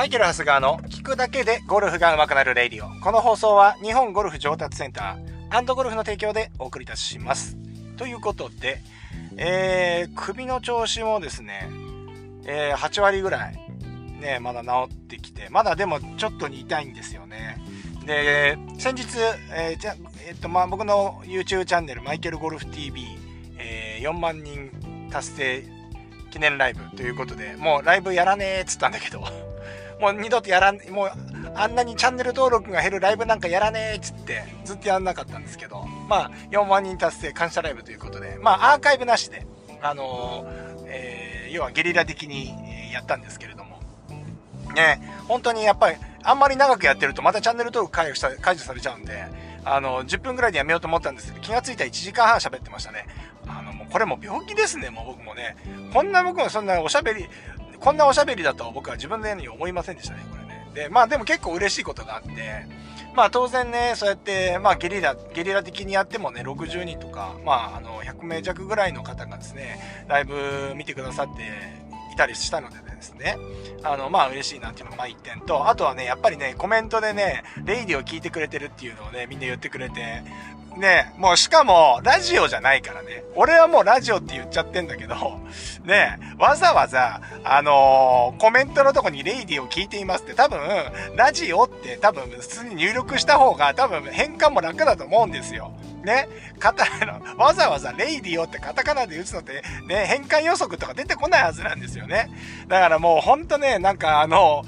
マイケル・ハスガーの聞くだけでゴルフが上手くなるレディオ。この放送は日本ゴルフ上達センターゴルフの提供でお送りいたします。ということで、えー、首の調子もですね、えー、8割ぐらい、ね、まだ治ってきて、まだでもちょっと痛いんですよね。で、先日、えー、じゃ、えっと、まあ、僕の YouTube チャンネル、マイケルゴルフ TV、えー、4万人達成記念ライブということで、もうライブやらねえっつったんだけど、もう二度とやらん、もうあんなにチャンネル登録が減るライブなんかやらねえっつってずっとやんなかったんですけど、まあ4万人達成感謝ライブということで、まあアーカイブなしで、あのー、えー、要はゲリラ的にやったんですけれども、ね、本当にやっぱりあんまり長くやってるとまたチャンネル登録解除さ解除されちゃうんで、あの、10分ぐらいでやめようと思ったんですけど、気がついたら1時間半喋ってましたね。あの、もうこれも病気ですね、もう僕もね。こんな僕もそんなおしゃべり、こんなおしゃべりだと僕は自分のように思いませんでしたね、これね。で、まあでも結構嬉しいことがあって、まあ当然ね、そうやって、まあゲリラ、ゲリラ的にやってもね、60人とか、まああの、100名弱ぐらいの方がですね、ライブ見てくださっていたりしたのでですね、あの、まあ嬉しいなっていうのがまあ一点と、あとはね、やっぱりね、コメントでね、レイディを聞いてくれてるっていうのをね、みんな言ってくれて、ねもうしかも、ラジオじゃないからね。俺はもうラジオって言っちゃってんだけど、ねわざわざ、あのー、コメントのとこにレイディを聞いていますって多分、ラジオって多分普通に入力した方が多分変換も楽だと思うんですよ。ね、カタの、わざわざレイディオってカタカナで打つのって、ね、変換予測とか出てこないはずなんですよね。だからもうほんとね、なんかあの、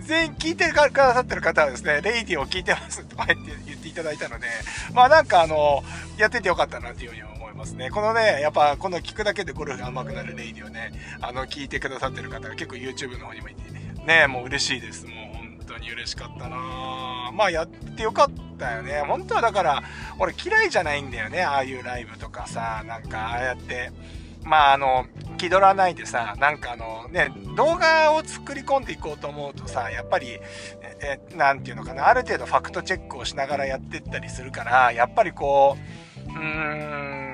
全員聞いてくださってる方はですね、レイディを聞いてますとか言って言っていただいたので、まあなんかあの、やっててよかったなっていうふうに思いますね。このね、やっぱこの聞くだけでゴルフが上手くなるレイディをね、あの、聞いてくださってる方が結構 YouTube の方にもいて、ね、もう嬉しいです。もう当に嬉しかったなまあやってよかったよね。本当はだから、俺嫌いじゃないんだよね。ああいうライブとかさ、なんかああやって、まああの、気取らないでさ、なんかあのね、動画を作り込んでいこうと思うとさ、やっぱり、え、なんていうのかな、ある程度ファクトチェックをしながらやってったりするから、やっぱりこう、うーん、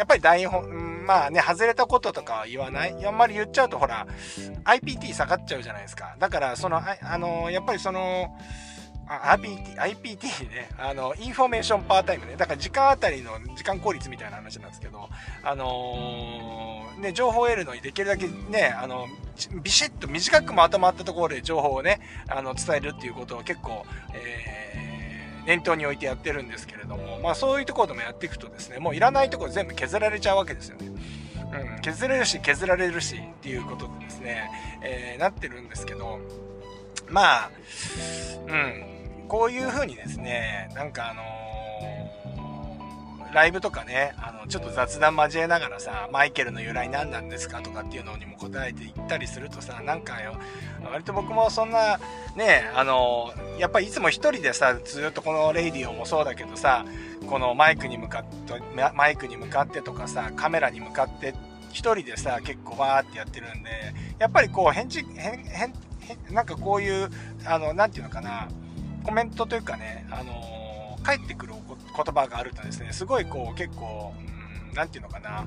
やっぱり台本、まあね、外れたこととかは言わない。あんまり言っちゃうとほら、IPT 下がっちゃうじゃないですか。だから、その、ああの、やっぱりその、IPT、IPT ね、あの、 information per time ね、だから時間あたりの時間効率みたいな話なんですけど、あのー、ね、情報を得るのにできるだけね、あの、ビシッと短くまとまったところで情報をね、あの、伝えるっていうことを結構、えー、念頭に置いてやってるんですけれども、まあそういうところでもやっていくとですね、もういらないところ全部削られちゃうわけですよね。うん、削れるし削られるしっていうことでですね、えー、なってるんですけど、まあ、うん、こういうふうにですね、なんかあの、ライブとかね、あの、ちょっと雑談交えながらさ、マイケルの由来何なんですかとかっていうのにも答えていったりするとさ、なんかよ、割と僕もそんな、ね、あのー、やっぱりいつも一人でさ、ずっとこのレイディオもそうだけどさ、このマイクに向かって、マイクに向かってとかさ、カメラに向かって一人でさ、結構わーってやってるんで、やっぱりこう返事、返、返、なんかこういう、あの、なんていうのかな、コメントというかね、あのー、返ってくる言葉があるとですね、すごいこう結構、うん、なんていうのかな、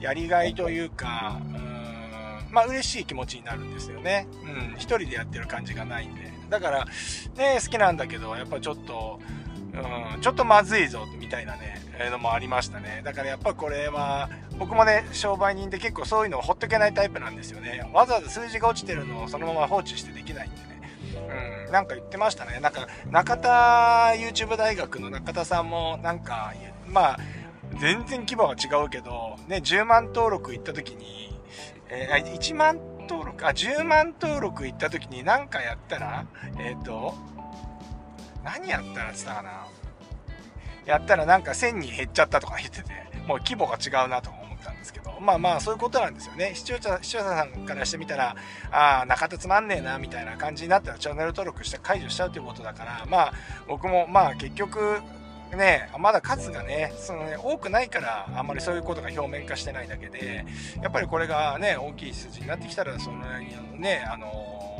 やりがいというか、うん、まあ嬉しい気持ちになるんですよね。うん、一人でやってる感じがないんで。だから、ね、好きなんだけど、やっぱちょっと、うん、ちょっとまずいぞ、みたいなね、え、のもありましたね。だからやっぱこれは、僕もね、商売人で結構そういうのをほっとけないタイプなんですよね。わざわざ数字が落ちてるのをそのまま放置してできないんでね。うん、なんか言ってましたね。なんか、中田 YouTube 大学の中田さんも、なんか、まあ、全然規模が違うけど、ね、10万登録行った時に、えー、1万登録、あ、10万登録行った時に何かやったら、えっ、ー、と、何やったらって言ったかな。やったらなんか1000人減っちゃったとか言ってて、もう規模が違うなと思ったんですけど、まあまあそういうことなんですよね。視聴者、視聴者さんからしてみたら、ああ、中田つまんねえな、みたいな感じになったらチャンネル登録して解除しちゃうということだから、まあ僕もまあ結局、ね、まだ数がね、そのね、多くないから、あんまりそういうことが表面化してないだけで、やっぱりこれがね、大きい数字になってきたら、そのね、あの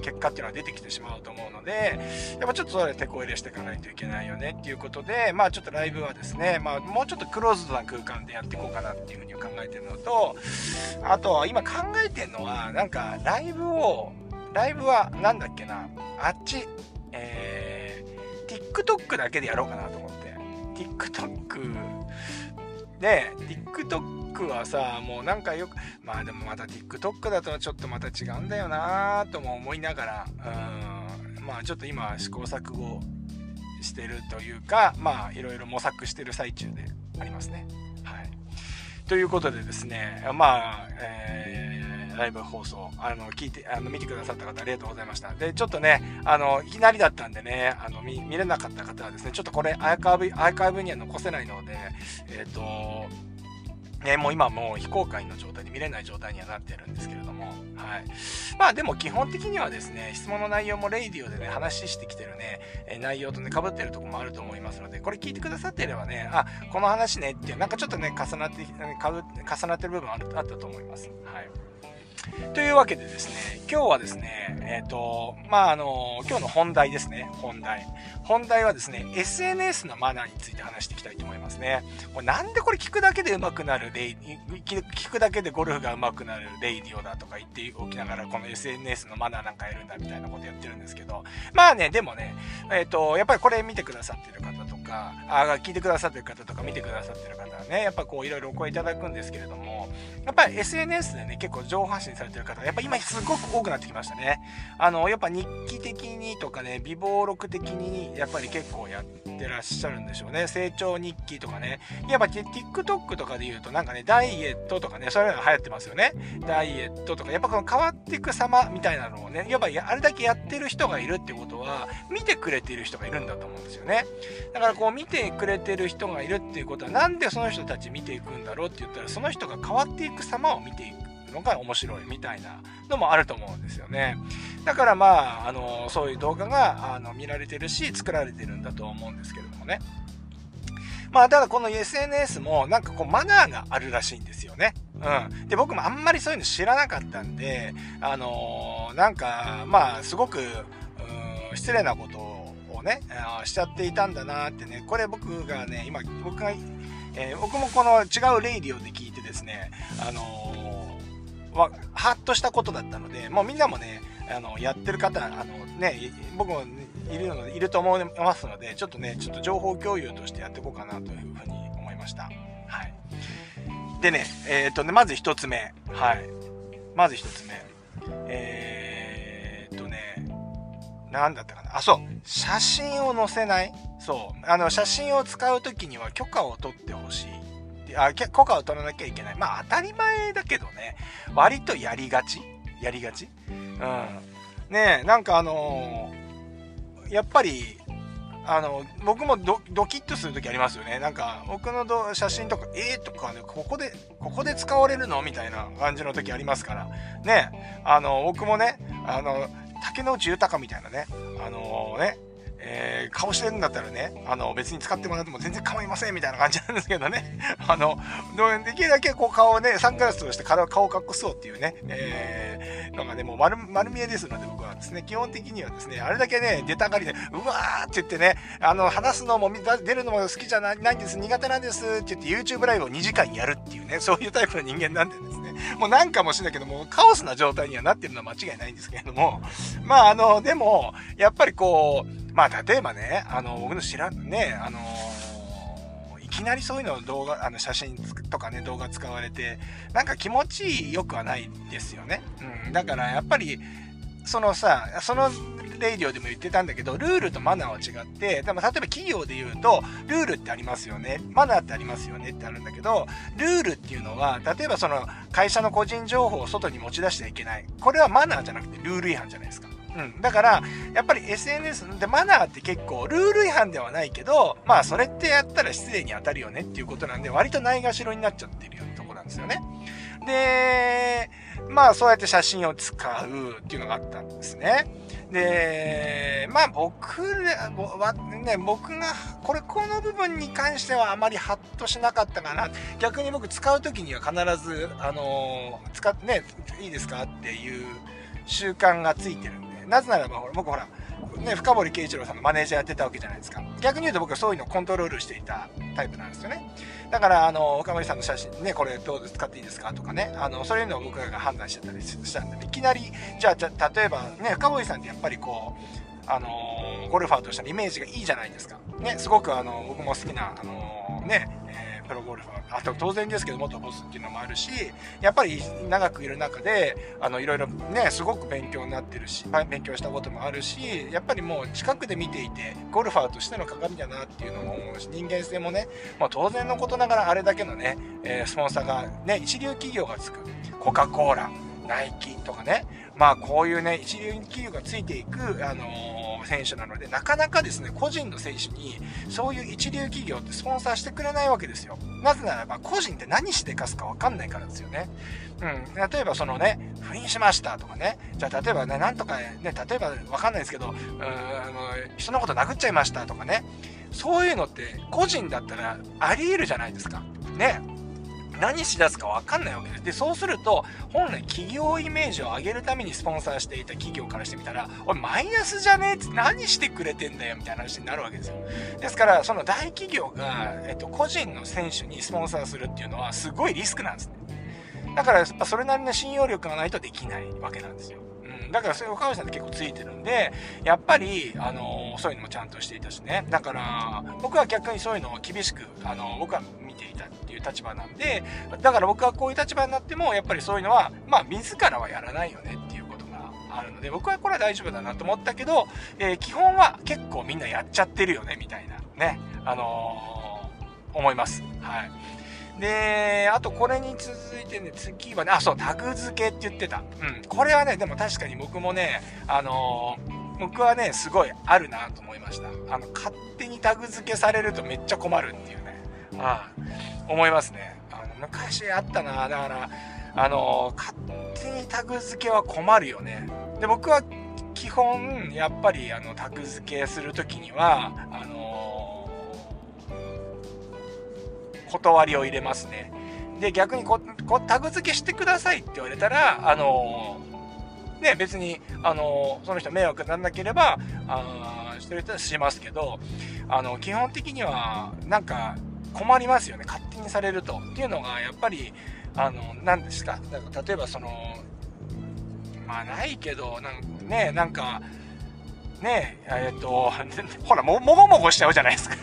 結果っていうのは出てきてしまうと思うので、やっぱちょっとそれ手こ入れしていかないといけないよねっていうことで、まあちょっとライブはですね、まあもうちょっとクローズドな空間でやっていこうかなっていうふうに考えてるのと、あと今考えてるのは、なんかライブをライブはなんだっけな、あっち、えー、TikTok だけでやろうかなと思って。TikTok で、TikTok はさ、もうなんかよく、まあでもまた TikTok だとちょっとまた違うんだよなとも思いながら、うん、まあちょっと今試行錯誤してるというか、まあいろいろ模索してる最中でありますね。はい。ということでですね、まあ、えーライブ放送、あの、聞いて、あの、見てくださった方ありがとうございました。で、ちょっとね、あの、いきなりだったんでね、あの、見、見れなかった方はですね、ちょっとこれアーカイブ、アーカイブには残せないので、えっ、ー、と、ね、もう今もう非公開の状態で見れない状態にはなってるんですけれども、はい。まあでも基本的にはですね、質問の内容もレイディオでね、話してきてるね、え内容とね、被ってるとこもあると思いますので、これ聞いてくださっていればね、あ、この話ねっていう、なんかちょっとね、重なって、重なってる部分あるあったと思います。はい。というわけでですね、今日はですね、えっ、ー、と、まあ、あの、今日の本題ですね、本題。本題はですね、SNS のマナーについて話していきたいと思いますね。これなんでこれ聞くだけで上手くなるレイ、聞くだけでゴルフが上手くなるレイディオだとか言っておきながら、この SNS のマナーなんかやるんだみたいなことやってるんですけど、まあね、でもね、えっ、ー、と、やっぱりこれ見てくださってる方とか、あ聞いてくださってる方とか見てくださってる方はね、やっぱこういろいろお声いただくんですけれども、やっぱり SNS でね、結構情報発信されてる方が、やっぱ今すごく多くなってきましたね。あの、やっぱ日記的にとかね、美貌録的に、やっぱり結構やってらっしゃるんでしょうね。成長日記とかね。やっぱ TikTok とかで言うと、なんかね、ダイエットとかね、そういうのが流行ってますよね。ダイエットとか、やっぱこの変わっていく様みたいなのをね、やっぱあれだけやってる人がいるってことは、見てくれている人がいるんだと思うんですよね。だからこう見てくれてる人がいるっていうことは、なんでその人たち見ていくんだろうって言ったら、その人が変わっていく様を見ていく。のが面白いみたいなのもあると思うんですよね。だからまあ、あの、そういう動画があの見られてるし、作られてるんだと思うんですけれどもね。まあ、ただこの SNS もなんかこうマナーがあるらしいんですよね。うん。で、僕もあんまりそういうの知らなかったんで、あのー、なんか、まあ、すごく、失礼なことをね、しちゃっていたんだなってね、これ僕がね、今、僕が、えー、僕もこの違うレイディオで聞いてですね、あのは、ハッとしたことだったので、もうみんなもね、あの、やってる方、あのね、僕もいるのいると思いますので、ちょっとね、ちょっと情報共有としてやっていこうかなというふうに思いました。はい。でね、えっ、とね、まず一つ目。はい。まず一つ目。えー、何だったかな。あ、そう。写真を載せないそう。あの、写真を使うときには許可を取ってほしい。あ、許可を取らなきゃいけない。まあ当たり前だけどね、割とやりがちやりがちうん。ねえ、なんかあのー、やっぱり、あの、僕もドキッとするときありますよね。なんか、僕の写真とか、えー、とかね、ここで、ここで使われるの？みたいな感じの時ありますから。ね、あの、僕もね、あの、竹野内豊みたいなね、あのー、ね、えー、顔してるんだったらね、あの、別に使ってもらっても全然構いませんみたいな感じなんですけどね。あの、できるだけこう顔をね、サングラスをして顔を隠そうっていうね、えー、のがね、もう丸、丸見えですので僕はですね、基本的にはですね、あれだけね、出たがりで、うわーって言ってね、あの、話すのも、出るのも好きじゃないんです、苦手なんですって言って YouTube ライブを2時間やるっていうね、そういうタイプの人間なんでですね、もうなんかもしれないけども、カオスな状態にはなってるのは間違いないんですけれども、まああの、でも、やっぱりこう、まあ、例えばね、あの、僕の知らん、ね、あの、いきなりそういうの動画、あの、写真とかね、動画使われて、なんか気持ちよくはないですよね。うん。だからやっぱり、そのさ、そのレイディオでも言ってたんだけど、ルールとマナーは違って、でも例えば企業で言うと、ルールってありますよね。マナーってありますよねってあるんだけど、ルールっていうのは、例えばその会社の個人情報を外に持ち出しちゃいけない。これはマナーじゃなくてルール違反じゃないですか。うん。だから、やっぱり SNS でマナーって結構ルール違反ではないけど、まあそれってやったら失礼に当たるよねっていうことなんで、割とないがしろになっちゃってるようなとこなんですよね。で、まあそうやって写真を使うっていうのがあったんですね。で、まあ僕はね、僕が、これ、この部分に関してはあまりハッとしなかったかな。逆に僕使う時には必ず、あの、使ってね、いいですかっていう習慣がついてるん。なぜならば、僕ほら、ね、深堀圭一郎さんのマネージャーやってたわけじゃないですか。逆に言うと僕はそういうのをコントロールしていたタイプなんですよね。だから、あの、深堀さんの写真ね、これどう使っていいですかとかね、あの、そういうのを僕らが判断してたりしたんで、いきなり、じゃあ、例えばね、深堀さんってやっぱりこう、あのゴルファーとしてのイメージがいいじゃないですか。ね、すごくあの、僕も好きな、あのね、えー、プロゴルファー。あと当然ですけど元ボスっていうのもあるしやっぱり長くいる中であのいろいろねすごく勉強になってるし勉強したこともあるしやっぱりもう近くで見ていてゴルファーとしての鏡だなっていうのも思うし人間性もね、まあ、当然のことながらあれだけのね、えー、スポンサーがね一流企業がつくコカ・コーラナイキとかねまあこういうね一流企業がついていくあのー選手なので、なかなかですね、個人の選手に、そういう一流企業ってスポンサーしてくれないわけですよ。なぜならば、個人って何してかすかわかんないからですよね。うん。例えばそのね、不倫しましたとかね。じゃあ例えばね、なんとかね、例えばわかんないですけど、うん、あの、人のこと殴っちゃいましたとかね。そういうのって個人だったらあり得るじゃないですか。ね。何しだすか分かんないわけです。で、そうすると、本来企業イメージを上げるためにスポンサーしていた企業からしてみたら、おい、マイナスじゃね？えって何してくれてんだよみたいな話になるわけですよ。ですから、その大企業が、えっと、個人の選手にスポンサーするっていうのは、すごいリスクなんですね。だから、それなりの信用力がないとできないわけなんですよ。だからそういう岡部さんって結構ついてるんで、やっぱり、あのそういうのもちゃんとしていたしね。だから、僕は逆にそういうのを厳しく、あの僕は見ていたっていう立場なんで、だから僕はこういう立場になっても、やっぱりそういうのは、まあ、自らはやらないよねっていうことがあるので、僕はこれは大丈夫だなと思ったけど、えー、基本は結構みんなやっちゃってるよね、みたいな、ね、あのー、思います。はい。で、あとこれに続いてね、次はね、あ、そう、タグ付けって言ってた。うん。これはね、でも確かに僕もね、あのー、僕はね、すごいあるなと思いました。あの、勝手にタグ付けされるとめっちゃ困るっていうね。ああ思いますね。あの、昔あったな。だから、あのー、勝手にタグ付けは困るよね。で、僕は基本、やっぱり、あの、タグ付けするときには、あの断りを入れますね。で、逆にこ、こタグ付けしてくださいって言われたら、あのー、ね、別に、あのー、その人迷惑にならなければ、あしてる人はしますけど、あの、基本的には、なんか、困りますよね。勝手にされると。っていうのが、やっぱり、あの、何ですか。だか例えば、その、まあ、ないけど、なんかね、なんか、ねえ、えっと、ほら、も、もごもごしちゃうじゃないですか。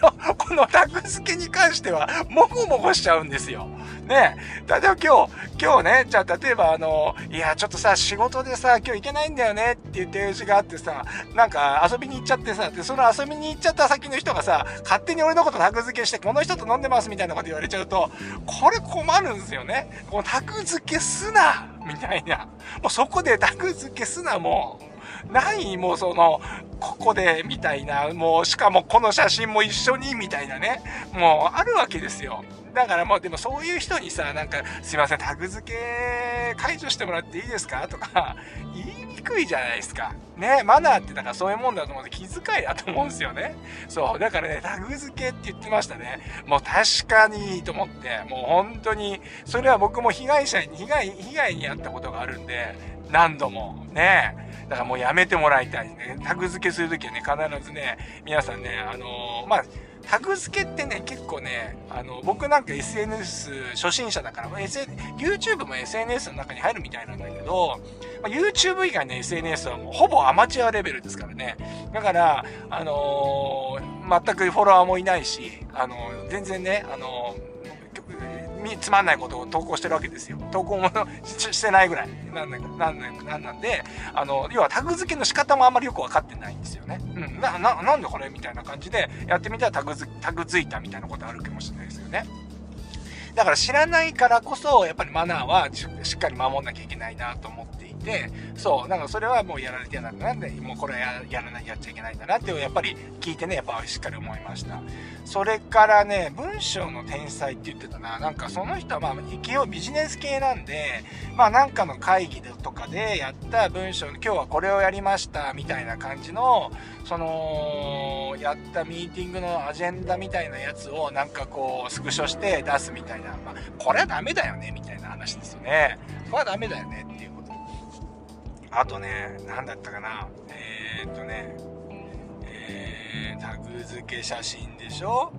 このタグ付けに関しては、もごもごしちゃうんですよ。ねえ、例えば今日、今日ね、じゃあ例えばあの、いや、ちょっとさ、仕事でさ、今日行けないんだよねっていう提示があってさ、なんか遊びに行っちゃってさ、で、その遊びに行っちゃった先の人がさ、勝手に俺のことタグ付けして、この人と飲んでますみたいなこと言われちゃうと、これ困るんですよね。このタグ付けすなみたいな。もうそこでタグ付けすな、もう。何もうその、ここで、みたいな、もう、しかもこの写真も一緒に、みたいなね、もう、あるわけですよ。だからもう、でもそういう人にさ、なんか、すいません、タグ付け解除してもらっていいですか？とか、言いにくいじゃないですか。ね、マナーってだからそういうもんだと思うんで気遣いだと思うんですよね。そう、だからね、タグ付けって言ってましたね。もう確かにと思って、もう本当に、それは僕も被害者に、被害、被害に遭ったことがあるんで、何度も、ね。だからもうやめてもらいたいね。タグ付けするときはね、必ずね、皆さんね、あのー、まあ、タグ付けってね、結構ね、あの、僕なんか SNS 初心者だから、SN、YouTube も SNS の中に入るみたいなんだけど、まあ、YouTube 以外の SNS はもうほぼアマチュアレベルですからね。だから、あのー、全くフォロワーもいないし、あのー、全然ね、あのーつまんないことを投稿してるわけですよ。投稿もしてないぐらい。なんなんなんなんなんで、あの、要はタグ付けの仕方もあんまりよくわかってないんですよね。うん。な、な、なんでこれみたいな感じでやってみたらタグづ、タグ付いたみたいなことあるかもしれないですよね。だから知らないからこそ、やっぱりマナーはしっかり守んなきゃいけないなと思っていて、そう、なんかそれはもうやられてなんだなって、もうこれはややらない、やっちゃいけないんだなって、やっぱり聞いてね、やっぱしっかり思いました。それからね、文章の天才って言ってたな。なんかその人はまあ、基本ビジネス系なんで、まあなんかの会議とかでやった文章、今日はこれをやりました、みたいな感じの、その、やったミーティングのアジェンダみたいなやつをなんかこう、スクショして出すみたいな。まあ、これはダメだよね、みたいな話ですよね。これはダメだよねっていう。あとね、何だったかな。えー、っとね、えー、タグ付け写真でしょ、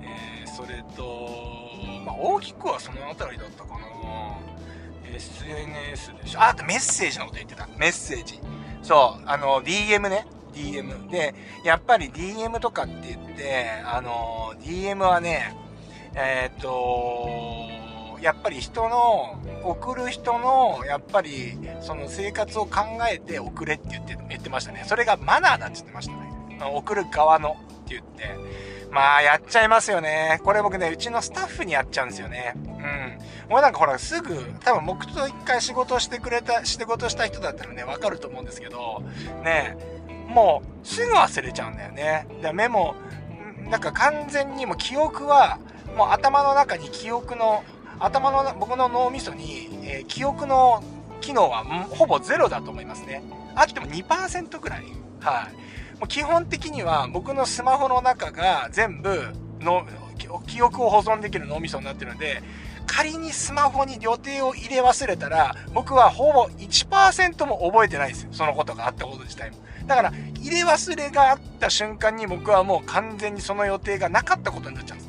えー、それと、まあ、大きくはその辺りだったかな。SNS でしょ。あ、あとメッセージのこと言ってた。メッセージ。そう、あの、DM ね。DM。で、やっぱり DM とかって言って、あの、DM はね、えー、っと、やっぱり人の、送る人の、やっぱり、その生活を考えて送れって言って、言ってましたね。それがマナーだって言ってましたね。送る側のって言って。まあ、やっちゃいますよね。これ僕ね、うちのスタッフにやっちゃうんですよね。うん。俺なんかほら、すぐ、多分僕と一回仕事してくれた、仕事した人だったらね、わかると思うんですけど、ね、もう、すぐ忘れちゃうんだよね。で、メモ、なんか完全にも記憶は、もう頭の中に記憶の、頭の、僕の脳みそに、えー、記憶の機能はほぼゼロだと思いますね。あっても2%ぐらい。はい。もう基本的には僕のスマホの中が全部の記憶を保存できる脳みそになってるんで、仮にスマホに予定を入れ忘れたら、僕はほぼ1%も覚えてないですよ。そのことがあったこと自体も。だから、入れ忘れがあった瞬間に僕はもう完全にその予定がなかったことになっちゃうんです。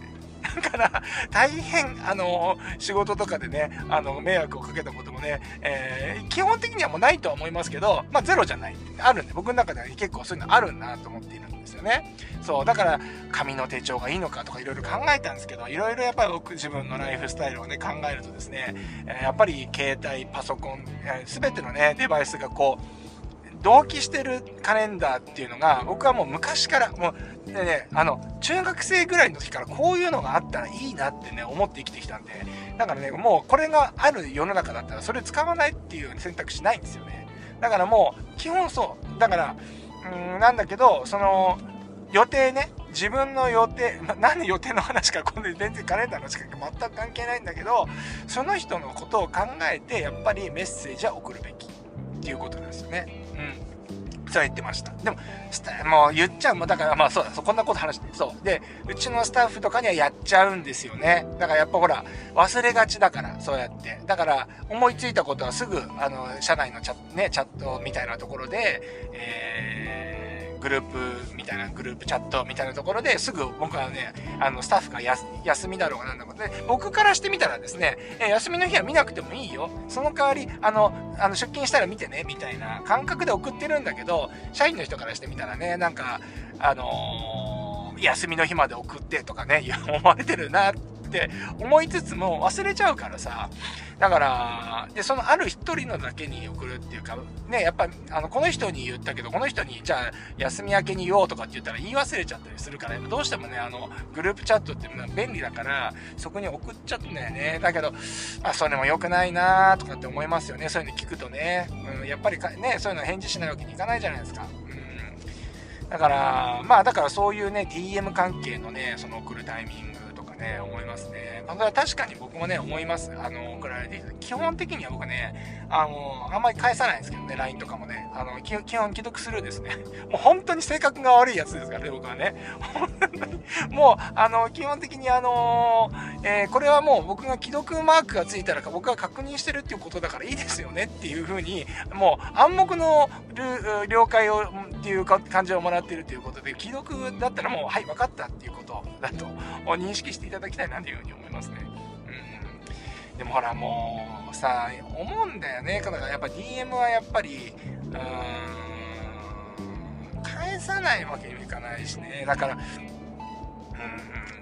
から、大変、あの、仕事とかでね、あの、迷惑をかけたこともね、えー、基本的にはもうないとは思いますけど、まあ、ゼロじゃない。あるんで、僕の中では結構そういうのあるなと思っているんですよね。そう、だから、紙の手帳がいいのかとかいろいろ考えたんですけど、いろいろやっぱり僕自分のライフスタイルをね、考えるとですね、やっぱり携帯、パソコン、す、べ、てのね、デバイスがこう、同期してるカレンダーっていうのが、僕はもう昔から、もう、でね、あの、中学生ぐらいの時からこういうのがあったらいいなってね、思って生きてきたんで、だからね、もうこれがある世の中だったら、それ使わないっていう選択肢ないんですよね。だからもう、基本そう。だから、うん、なんだけど、その、予定ね、自分の予定、なんで予定の話か、今度全然カレンダーの近く全く関係ないんだけど、その人のことを考えて、やっぱりメッセージは送るべきっていうことなんですよね。そう言ってました。でも、もう言っちゃう、もうだからまあそうだ、そこんなこと話して、そう。で、うちのスタッフとかにはやっちゃうんですよね。だからやっぱほら、忘れがちだから、そうやって。だから、思いついたことはすぐ、あの、社内のチャ,、ね、チャットみたいなところで、えーグループみたいな、グループチャットみたいなところですぐ僕はね、あの、スタッフが休みだろうがなんだろうで、僕からしてみたらですね、え休みの日は見なくてもいいよ。その代わり、あの、あの出勤したら見てね、みたいな感覚で送ってるんだけど、社員の人からしてみたらね、なんか、あのー、休みの日まで送ってとかね、思われてるなって思いつつも忘れちゃうからさ、だから、で、そのある一人のだけに送るっていうか、ね、やっぱ、あの、この人に言ったけど、この人に、じゃあ、休み明けに言おうとかって言ったら言い忘れちゃったりするから、どうしてもね、あの、グループチャットって便利だから、そこに送っちゃったんだよね。だけど、あ、それも良くないなとかって思いますよね。そういうの聞くとね。うん、やっぱりね、そういうの返事しないわけにいかないじゃないですか。うん。だから、まあ、だからそういうね、DM 関係のね、その送るタイミングね、思いますね。まあ、確かに僕もね、思います。あの、送られてきた基本的には僕ね、あの、あんまり返さないんですけどね、LINE とかもね。あの、基本既読するですね。もう本当に性格が悪いやつですからね、僕はね。もう、あの、基本的にあの、えー、これはもう僕が既読マークがついたら僕が確認してるっていうことだからいいですよねっていうふうに、もう暗黙の了解を、っていう感じをもらってるということで、既読だったらもう、はい、分かったっていうことだと認識していただきたいなというふうに思いますね。うん、でもほらもうさ思うんだよね。だからやっぱ DM はやっぱりうーん返さないわけにもいかないしね。だからうん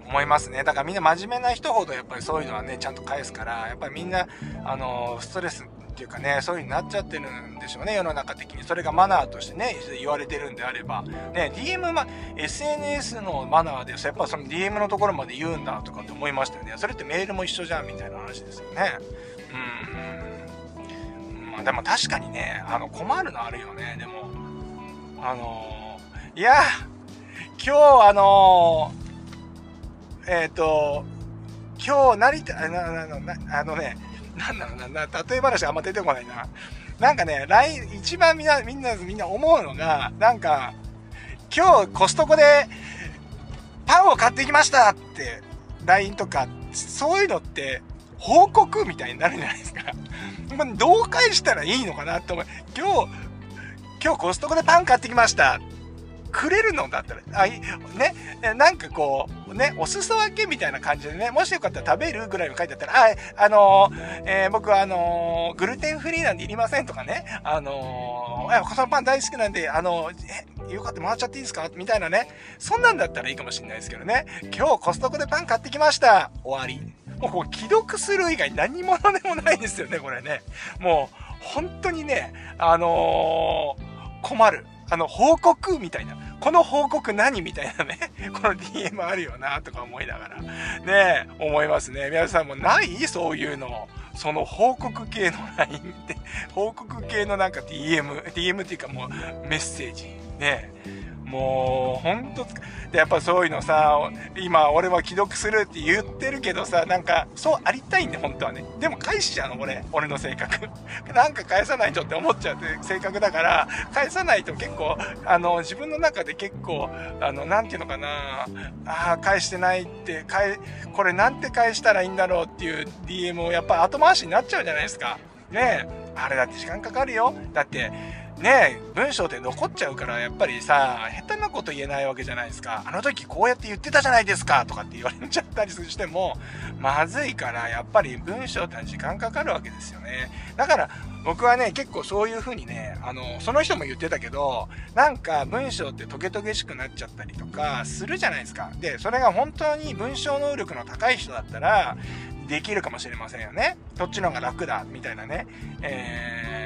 思いますね。だからみんな真面目な人ほどやっぱりそういうのはねちゃんと返すからやっぱりみんなあのストレスっていうかね、そういう風になっちゃってるんでしょうね、世の中的に。それがマナーとしてね、言われてるんであれば。ね、DM、ま、SNS のマナーでやっぱその DM のところまで言うんだとかって思いましたよね。それってメールも一緒じゃんみたいな話ですよね。うん。まあでも確かにね、あの、困るのあるよね、でも。あのー、いや、今日あのー、えっ、ー、と、今日成田、あのね、なんだろうな、な例え話あんま出てこないな。なんかね、LINE、一番みんな、みんな、みんな思うのが、なんか、今日コストコでパンを買ってきましたって、LINE とか、そういうのって、報告みたいになるじゃないですか。どう返したらいいのかなって思う。今日、今日コストコでパン買ってきました。くれるのだったら、あい、ね、なんかこう、ね、お裾分けみたいな感じでね、もしよかったら食べるぐらいの書いてあったら、あ、あのー、えー、僕はあのー、グルテンフリーなんでいりませんとかね、あのー、そのパン大好きなんで、あのえ、よかったらもらっちゃっていいですか？みたいなね、そんなんだったらいいかもしれないですけどね、今日コストコでパン買ってきました終わり。もうこう、既読する以外何者でもないですよね、これね。もう、本当にね、あの困る。あの、報告みたいな。この報告何みたいなね。この DM あるよな、とか思いながら。ね思いますね。皆さんもない？そういうの。その報告系の LINE って、報告系のなんか DM、DM っていうかもうメッセージ。ねもう、ほんと、で、やっぱそういうのさ、今俺は既読するって言ってるけどさ、なんか、そうありたいんで、本当はね。でも返しちゃうの、俺。俺の性格。なんか返さないとって思っちゃうって性格だから、返さないと結構、あの、自分の中で結構、あの、なんていうのかな、ああ、返してないって、返、これなんて返したらいいんだろうっていう DM をやっぱ後回しになっちゃうじゃないですか。ねえ。あれだって時間かかるよ。だって、ね文章って残っちゃうからやっぱりさ下手なこと言えないわけじゃないですか。あの時こうやって言ってたじゃないですかとかって言われちゃったりしてもまずいからやっぱり文章って時間かかるわけですよね。だから僕はね結構そういう風にねあのその人も言ってたけどなんか文章ってトゲトゲしくなっちゃったりとかするじゃないですか。でそれが本当に文章能力の高い人だったらできるかもしれませんよね。そっちの方が楽だみたいなね。えー、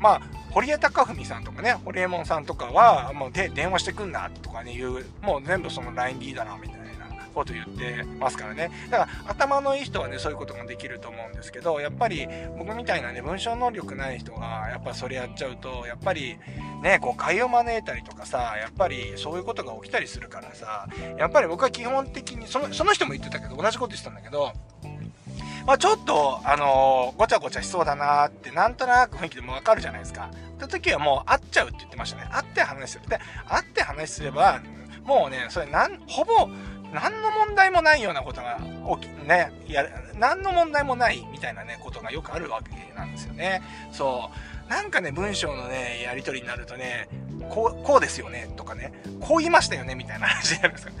まあ堀江貴文さんとかね、堀江門さんとかは、もうで電話してくんなとかね、言う、もう全部その LINE リーだな、みたいなこと言ってますからね。だから頭のいい人はね、そういうことができると思うんですけど、やっぱり僕みたいなね、文章能力ない人が、やっぱそれやっちゃうと、やっぱりね、こう、買いを招いたりとかさ、やっぱりそういうことが起きたりするからさ、やっぱり僕は基本的に、そのその人も言ってたけど、同じこと言ってたんだけど、まあ、ちょっと、あのー、ごちゃごちゃしそうだなーって、なんとなく雰囲気でもわかるじゃないですか。って時はもう会っちゃうって言ってましたね。会って話する。で、会って話すれば、もうね、それなん、ほぼ、何の問題もないようなことが起き、ね、やる、何の問題もないみたいなね、ことがよくあるわけなんですよね。そう。なんかね、文章のね、やりとりになるとね、こう、こうですよね、とかね、こう言いましたよね、みたいな話になるんですよ。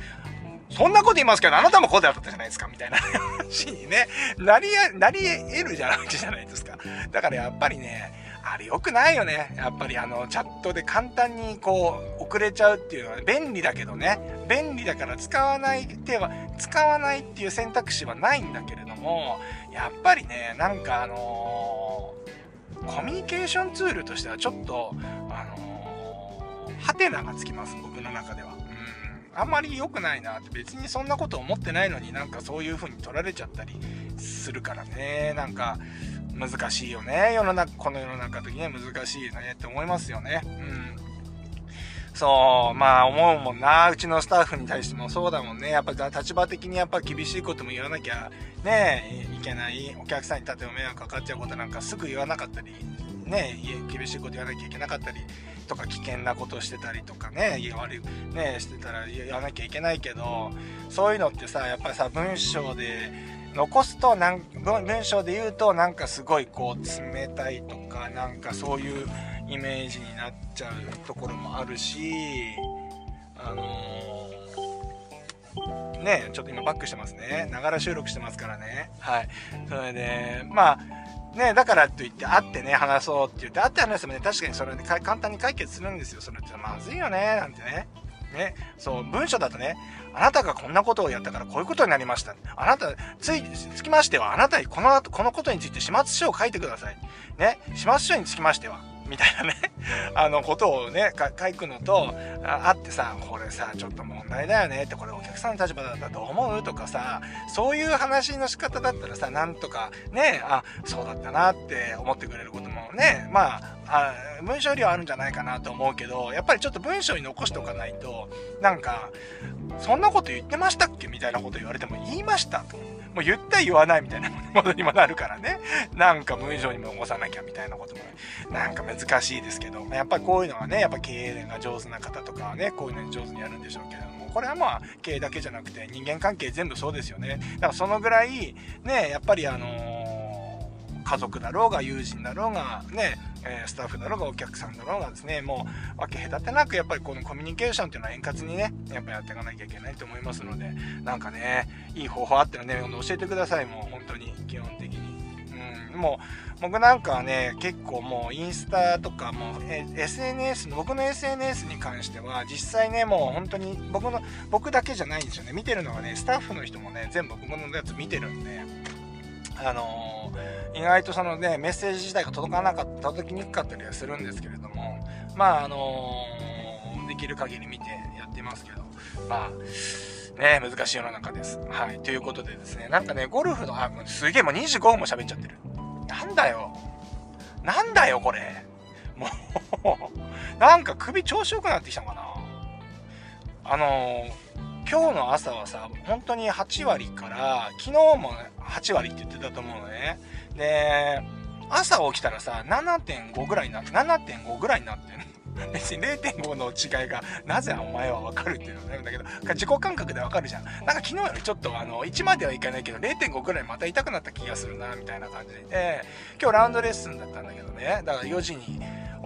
そんなこと言いますけど、あなたもこうだったじゃないですか、みたいな 話にね、なりや、なり得るじゃないじゃないですか。だからやっぱりね、あれ良くないよね。やっぱりあの、チャットで簡単にこう、送れちゃうっていうのは便利だけどね。便利だから使わない手は、使わないっていう選択肢はないんだけれども、やっぱりね、なんかあのー、コミュニケーションツールとしてはちょっと、あのー、ハテナがつきます、僕の中では。あんまり良くないなって別にそんなこと思ってないのになんかそういう風に取られちゃったりするからねなんか難しいよね世の中この世の中的には難しいねって思いますよねうんそう、まあ思うもんな。うちのスタッフに対してもそうだもんね。やっぱ立場的にやっぱ厳しいことも言わなきゃね、いけない。お客さんに例えば迷惑かかっちゃうことなんかすぐ言わなかったり、ね、厳しいこと言わなきゃいけなかったりとか危険なことしてたりとかね悪いねしてたら言わなきゃいけないけどそういうのってさやっぱりさ文章で残すとなん文章で言うとなんかすごいこう冷たいとかなんかそういうイメージになっちゃうところもあるしあのー、ねちょっと今バックしてますね。ながら収録してますからね。はい。それでまあね、だからといって、会ってね、話そうって言って、会って話してもね、確かにそれで、ね、簡単に解決するんですよ。それってまずいよね、なんてね。ね、そう、文章だとね、あなたがこんなことをやったからこういうことになりました。あなた、つい、つきましては、あなたにこの後、このことについて始末書を書いてください。ね、始末書につきましては、みたいなね、あの、ことをね、書くのと、あってさ、これさ、ちょっと問題だよねって、これお客さんの立場だったらどう思うとかさ、そういう話の仕方だったらさ、なんとかね、あ、そうだったなって思ってくれることもね、まあ、あ文章量あるんじゃないかなと思うけど、やっぱりちょっと文章に残しておかないと、なんか、そんなこと言ってましたっけみたいなこと言われても言いましたと。もう言った言わないみたいな ものにもなるからね。なんか文章にも起こさなきゃみたいなことも、なんか難しいですけど、やっぱりこういうのはね、やっぱ経営が上手な方とかはね、こういうのに上手にやるんでしょうけれども、これはまあ経営だけじゃなくて人間関係全部そうですよね。だからそのぐらい、ね、やっぱりあのー家族だろうが友人だろうがねえスタッフだろうがお客さんだろうがですねもう分け隔てなくやっぱりこのコミュニケーションっていうのは円滑にねやっぱやっていかなきゃいけないと思いますのでなんかねいい方法あったらね教えてくださいもう本当に基本的に。もう僕なんかはね結構もうインスタとかもえ SNS の僕の SNS に関しては実際ねもう本当に僕の僕だけじゃないんですよね見てるのはねスタッフの人もね全部僕のやつ見てるんであのー、意外とそのね、メッセージ自体が届かなかった、届きにくかったりはするんですけれども、まあ、あのー、できる限り見てやってますけど、まあ、ね、難しい世の中です。はい。ということでですね、なんかね、ゴルフの、あ、すげえ、もう25分も喋っちゃってる。なんだよ。なんだよ、これ。もうなんか首調子よくなってきたのかな。あのー今日の朝はさ、本当に8割から、昨日も8割って言ってたと思うのね。で、朝起きたらさ、7.5ぐらいになって、7.5ぐらいになってる。別に0.5の違いがなぜお前はわかるっていうのがあるんだけど、自己感覚でわかるじゃん。なんか昨日よりちょっとあの、1まではいかないけど、0.5ぐらいまた痛くなった気がするな、みたいな感じで、今日ラウンドレッスンだったんだけどね、だから4時に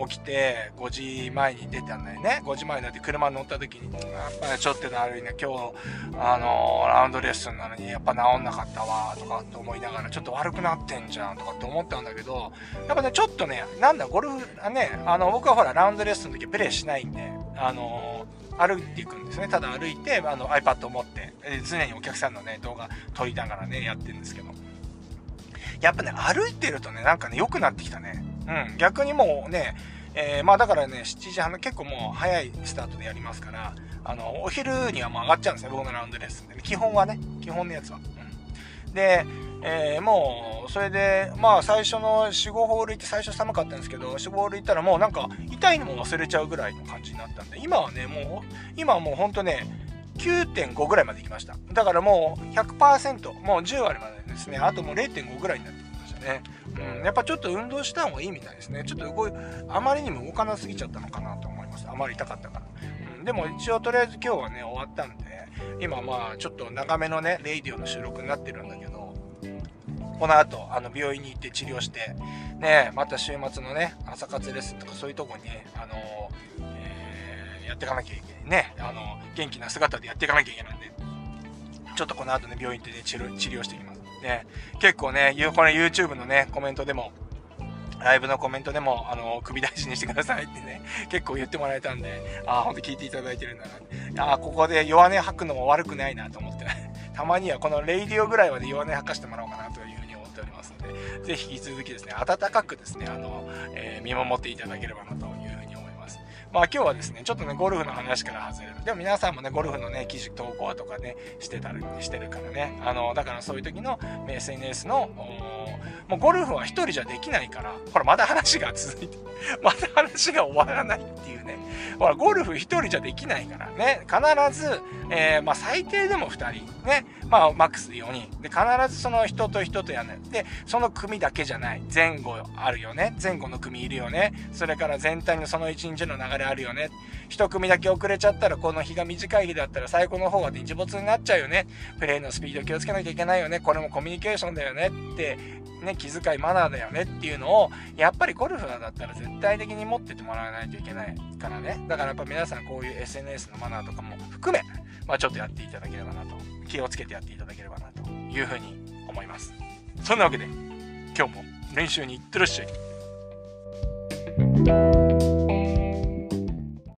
起きて5時前に出たんだよね。5時前になって車に乗った時にやっぱりちょっと悪いね今日あの、ラウンドレッスンなのにやっぱ治んなかったわとかって思いながらちょっと悪くなってんじゃんとかって思ったんだけどやっぱねちょっとねなんだゴルフねあの僕はほらラウンドレッスンの時プレイしないんであの、歩いていくんですね。ただ歩いてあの iPad を持って、え、常にお客さんのね動画撮りながらねやってるんですけど。やっぱね歩いてるとねなんかね良くなってきたね。うん、逆にもうね、えー、まあだからね、7時半、結構もう早いスタートでやりますから、あの、お昼にはもう上がっちゃうんですね、僕のラウンドレッスンで、ね、基本はね、基本のやつは。うん、で、えー、もう、それで、まあ最初の4、5ホール行って最初寒かったんですけど、4、5ホール行ったらもうなんか痛いのも忘れちゃうぐらいの感じになったんで、今はね、もう、今はもうほんとね、9.5ぐらいまで行きました。だからもう100%、もう10割までですね、あともう0.5ぐらいになってね。うん、やっぱちょっと運動した方がいいみたいですね。ちょっと動い、あまりにも動かなすぎちゃったのかなと思います。あまり痛かったから。うん、でも一応とりあえず今日はね、終わったんで、今まあちょっと長めのね、レイディオの収録になってるんだけど、この後、あの、病院に行って治療して、ね、また週末のね、朝活レッスンとかそういうとこにね、あのえー、やっていかなきゃいけないね、あの、元気な姿でやっていかなきゃいけないんで、ちょっとこの後ね、病院行ってね、治療治療していきます。ね、結構ね、これ YouTube のね、コメントでも、ライブのコメントでも、あの、首大事にしてくださいってね、結構言ってもらえたんで、ああ、ほんと聞いていただいてるんだな。ああ、ここで弱音吐くのも悪くないなと思って、たまにはこのレイディオぐらいまで弱音吐かしてもらおうかなというふうに思っておりますので、ぜひ引き続きですね、温かくですね、あの、えー、見守っていただければなとま。あ今日はですね、ちょっとね、ゴルフの話から外れる。でも皆さんもね、ゴルフのね、記事投稿とかね、してたりしてるからね。あの、だからそういう時の SNS の、もうゴルフは一人じゃできないから、ほら、まだ話が続いて、まだ話が終わらないっていうね。ほら、ゴルフ一人じゃできないからね。必ず、えー、まあ最低でも二人。ね。まあマックスで4人。で、必ずその人と人とやる。で、その組だけじゃない。前後あるよね。前後の組いるよね。それから全体のその一日の流れあるよね。一組だけ遅れちゃったら、この日が短い日だったら最後の方は日没になっちゃうよね。プレイのスピード気をつけなきゃいけないよね。これもコミュニケーションだよねって、ね、気遣いマナーだよねっていうのを、やっぱりゴルファーだったら絶対的に持っててもらわないといけないからね。だからやっぱ皆さんこういう SNS のマナーとかも含め、まあちょっとやっていただければなと、気をつけてやっていただければなというふうに思います。そんなわけで、今日も練習に行ってらっしゃい。